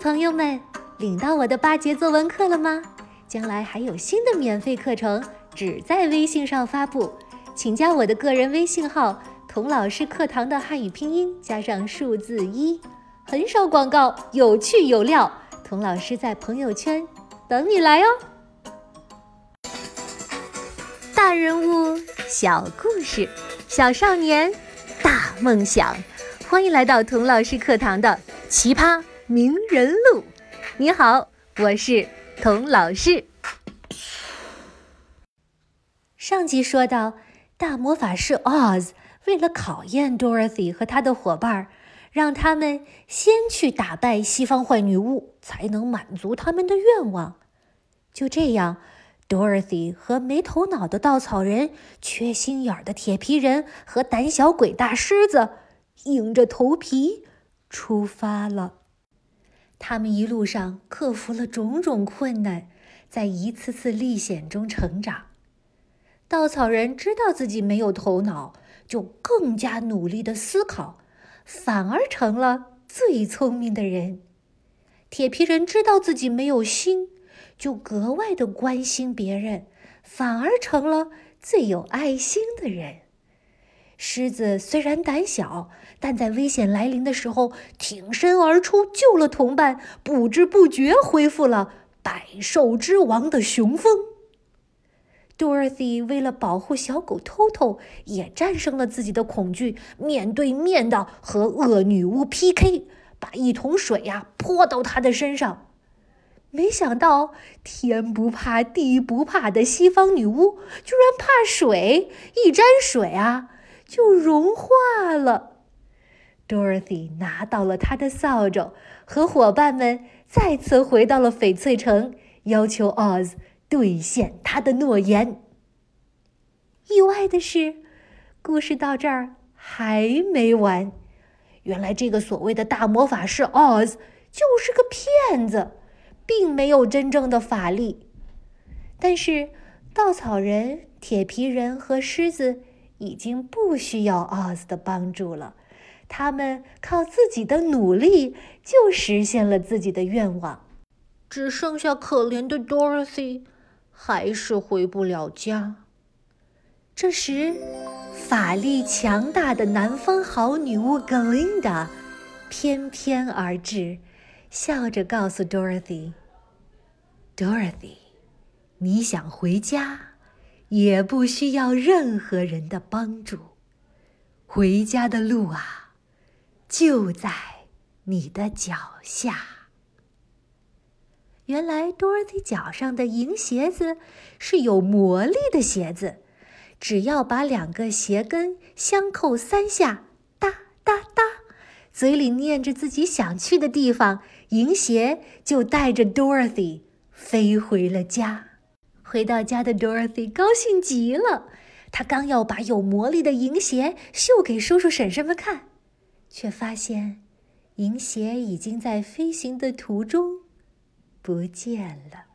朋友们，领到我的八节作文课了吗？将来还有新的免费课程，只在微信上发布，请加我的个人微信号“童老师课堂”的汉语拼音加上数字一，很少广告，有趣有料。童老师在朋友圈等你来哦。大人物小故事，小少年大梦想，欢迎来到童老师课堂的奇葩名人录。你好，我是童老师。上集说到，大魔法师 Oz 为了考验 Dorothy 和他的伙伴，让他们先去打败西方坏女巫，才能满足他们的愿望。就这样。Dorothy 和没头脑的稻草人、缺心眼儿的铁皮人和胆小鬼大狮子，硬着头皮出发了。他们一路上克服了种种困难，在一次次历险中成长。稻草人知道自己没有头脑，就更加努力的思考，反而成了最聪明的人。铁皮人知道自己没有心。就格外的关心别人，反而成了最有爱心的人。狮子虽然胆小，但在危险来临的时候挺身而出，救了同伴，不知不觉恢复了百兽之王的雄风。Dorothy 为了保护小狗偷偷，也战胜了自己的恐惧，面对面的和恶女巫 PK，把一桶水呀泼到她的身上。没想到天不怕地不怕的西方女巫居然怕水，一沾水啊就融化了。Dorothy 拿到了她的扫帚，和伙伴们再次回到了翡翠城，要求 Oz 兑现他的诺言。意外的是，故事到这儿还没完。原来这个所谓的大魔法师 Oz 就是个骗子。并没有真正的法力，但是稻草人、铁皮人和狮子已经不需要奥斯的帮助了，他们靠自己的努力就实现了自己的愿望，只剩下可怜的 Dorothy 还是回不了家。这时，法力强大的南方好女巫 Glinda 翩翩而至，笑着告诉 Dorothy。Dorothy，你想回家，也不需要任何人的帮助。回家的路啊，就在你的脚下。原来，Dorothy 脚上的银鞋子是有魔力的鞋子，只要把两个鞋跟相扣三下，哒哒哒，嘴里念着自己想去的地方，银鞋就带着 Dorothy。飞回了家，回到家的 Dorothy 高兴极了。她刚要把有魔力的银鞋秀给叔叔婶婶们看，却发现银鞋已经在飞行的途中不见了。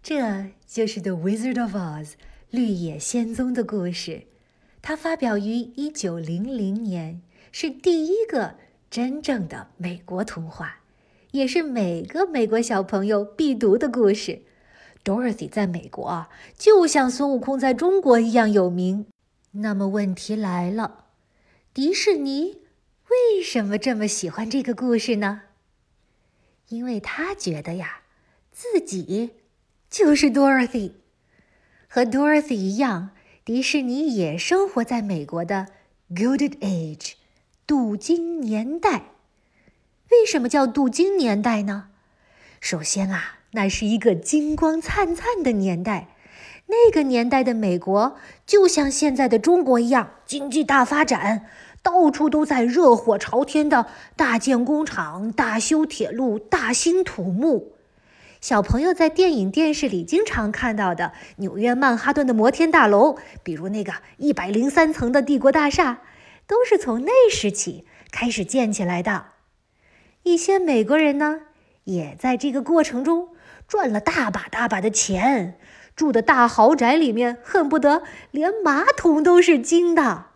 这就是《The Wizard of Oz》绿野仙踪的故事。它发表于一九零零年，是第一个真正的美国童话。也是每个美国小朋友必读的故事。Dorothy 在美国啊，就像孙悟空在中国一样有名。那么问题来了，迪士尼为什么这么喜欢这个故事呢？因为他觉得呀，自己就是 Dorothy，和 Dorothy 一样，迪士尼也生活在美国的 Gilded Age，镀金年代。为什么叫镀金年代呢？首先啊，那是一个金光灿灿的年代。那个年代的美国就像现在的中国一样，经济大发展，到处都在热火朝天的大建工厂、大修铁路、大兴土木。小朋友在电影、电视里经常看到的纽约曼哈顿的摩天大楼，比如那个一百零三层的帝国大厦，都是从那时起开始建起来的。一些美国人呢，也在这个过程中赚了大把大把的钱，住的大豪宅里面恨不得连马桶都是金的。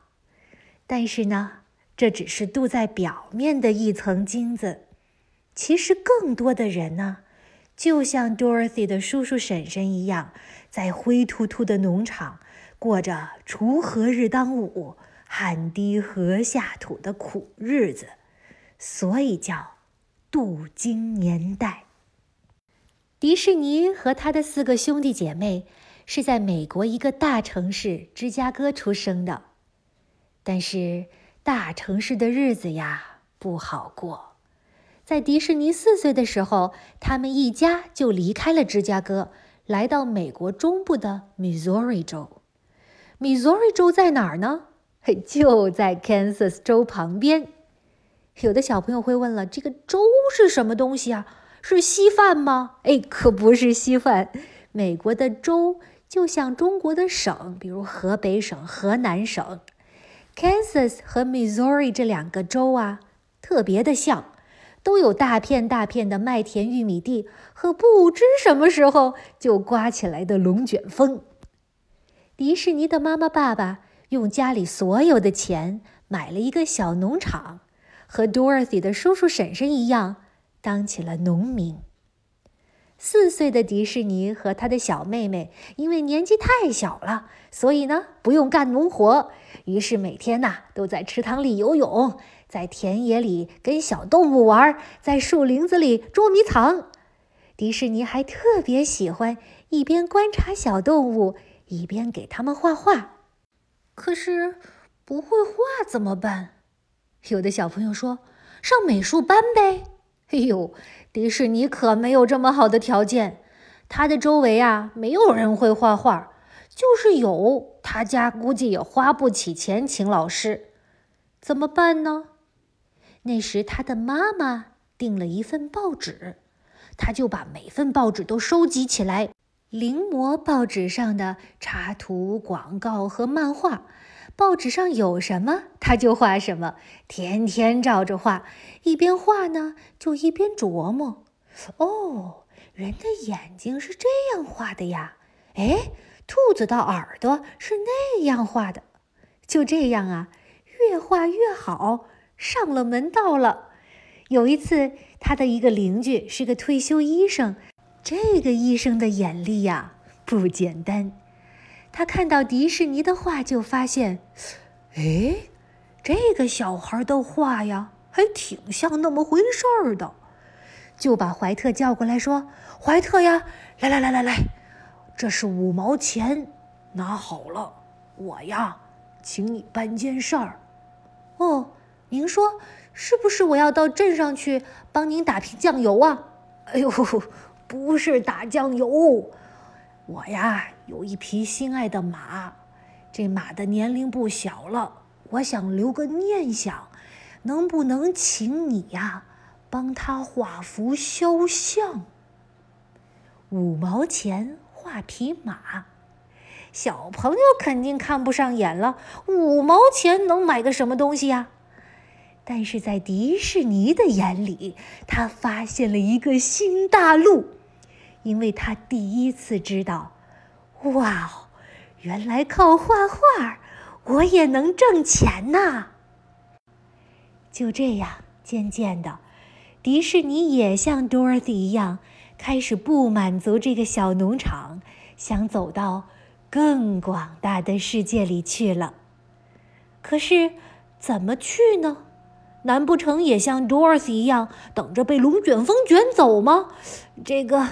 但是呢，这只是镀在表面的一层金子，其实更多的人呢，就像 Dorothy 的叔叔婶婶一样，在灰秃秃的农场过着“锄禾日当午，汗滴禾下土”的苦日子，所以叫镀金年代。迪士尼和他的四个兄弟姐妹是在美国一个大城市芝加哥出生的，但是大城市的日子呀不好过。在迪士尼四岁的时候，他们一家就离开了芝加哥，来到美国中部的 Missouri 州。Missouri 州在哪儿呢？就在 Kansas 州旁边。有的小朋友会问了：这个州是什么东西啊？是稀饭吗？哎，可不是稀饭。美国的州就像中国的省，比如河北省、河南省。Kansas 和 Missouri 这两个州啊，特别的像，都有大片大片的麦田、玉米地和不知什么时候就刮起来的龙卷风。迪士尼的妈妈、爸爸用家里所有的钱买了一个小农场，和 Dorothy 的叔叔婶婶一样。当起了农民。四岁的迪士尼和他的小妹妹因为年纪太小了，所以呢不用干农活，于是每天呐都在池塘里游泳，在田野里跟小动物玩，在树林子里捉迷藏。迪士尼还特别喜欢一边观察小动物，一边给他们画画。可是不会画怎么办？有的小朋友说：“上美术班呗。”哎呦，迪士尼可没有这么好的条件，他的周围啊没有人会画画，就是有，他家估计也花不起钱请老师，怎么办呢？那时他的妈妈订了一份报纸，他就把每份报纸都收集起来，临摹报纸上的插图、广告和漫画。报纸上有什么，他就画什么，天天照着画。一边画呢，就一边琢磨：哦，人的眼睛是这样画的呀！哎，兔子的耳朵是那样画的。就这样啊，越画越好，上了门道了。有一次，他的一个邻居是个退休医生，这个医生的眼力呀不简单。他看到迪士尼的画，就发现，哎，这个小孩的画呀，还挺像那么回事儿的，就把怀特叫过来说：“怀特呀，来来来来来，这是五毛钱，拿好了，我呀，请你办件事儿。哦，您说是不是我要到镇上去帮您打瓶酱油啊？哎呦，不是打酱油。”我呀，有一匹心爱的马，这马的年龄不小了，我想留个念想，能不能请你呀，帮他画幅肖像？五毛钱画匹马，小朋友肯定看不上眼了。五毛钱能买个什么东西呀？但是在迪士尼的眼里，他发现了一个新大陆。因为他第一次知道，哇哦，原来靠画画我也能挣钱呐！就这样，渐渐的，迪士尼也像 Dorothy 一样，开始不满足这个小农场，想走到更广大的世界里去了。可是，怎么去呢？难不成也像 Dorothy 一样，等着被龙卷风卷走吗？这个。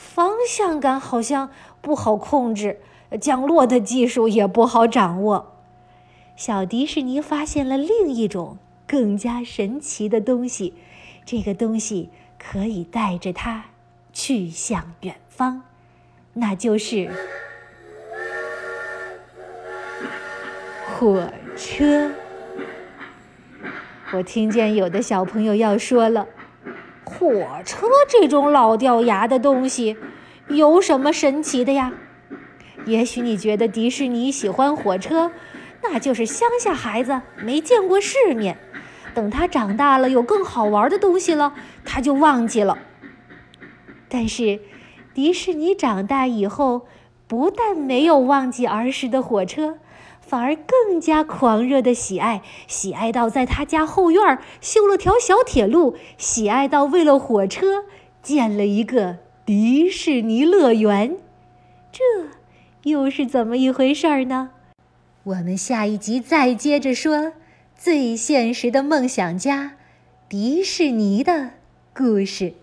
方向感好像不好控制，降落的技术也不好掌握。小迪士尼发现了另一种更加神奇的东西，这个东西可以带着它去向远方，那就是火车。我听见有的小朋友要说了。火车这种老掉牙的东西，有什么神奇的呀？也许你觉得迪士尼喜欢火车，那就是乡下孩子没见过世面。等他长大了，有更好玩的东西了，他就忘记了。但是，迪士尼长大以后，不但没有忘记儿时的火车，反而更加狂热的喜爱，喜爱到在他家后院修了条小铁路，喜爱到为了火车建了一个迪士尼乐园。这又是怎么一回事儿呢？我们下一集再接着说最现实的梦想家——迪士尼的故事。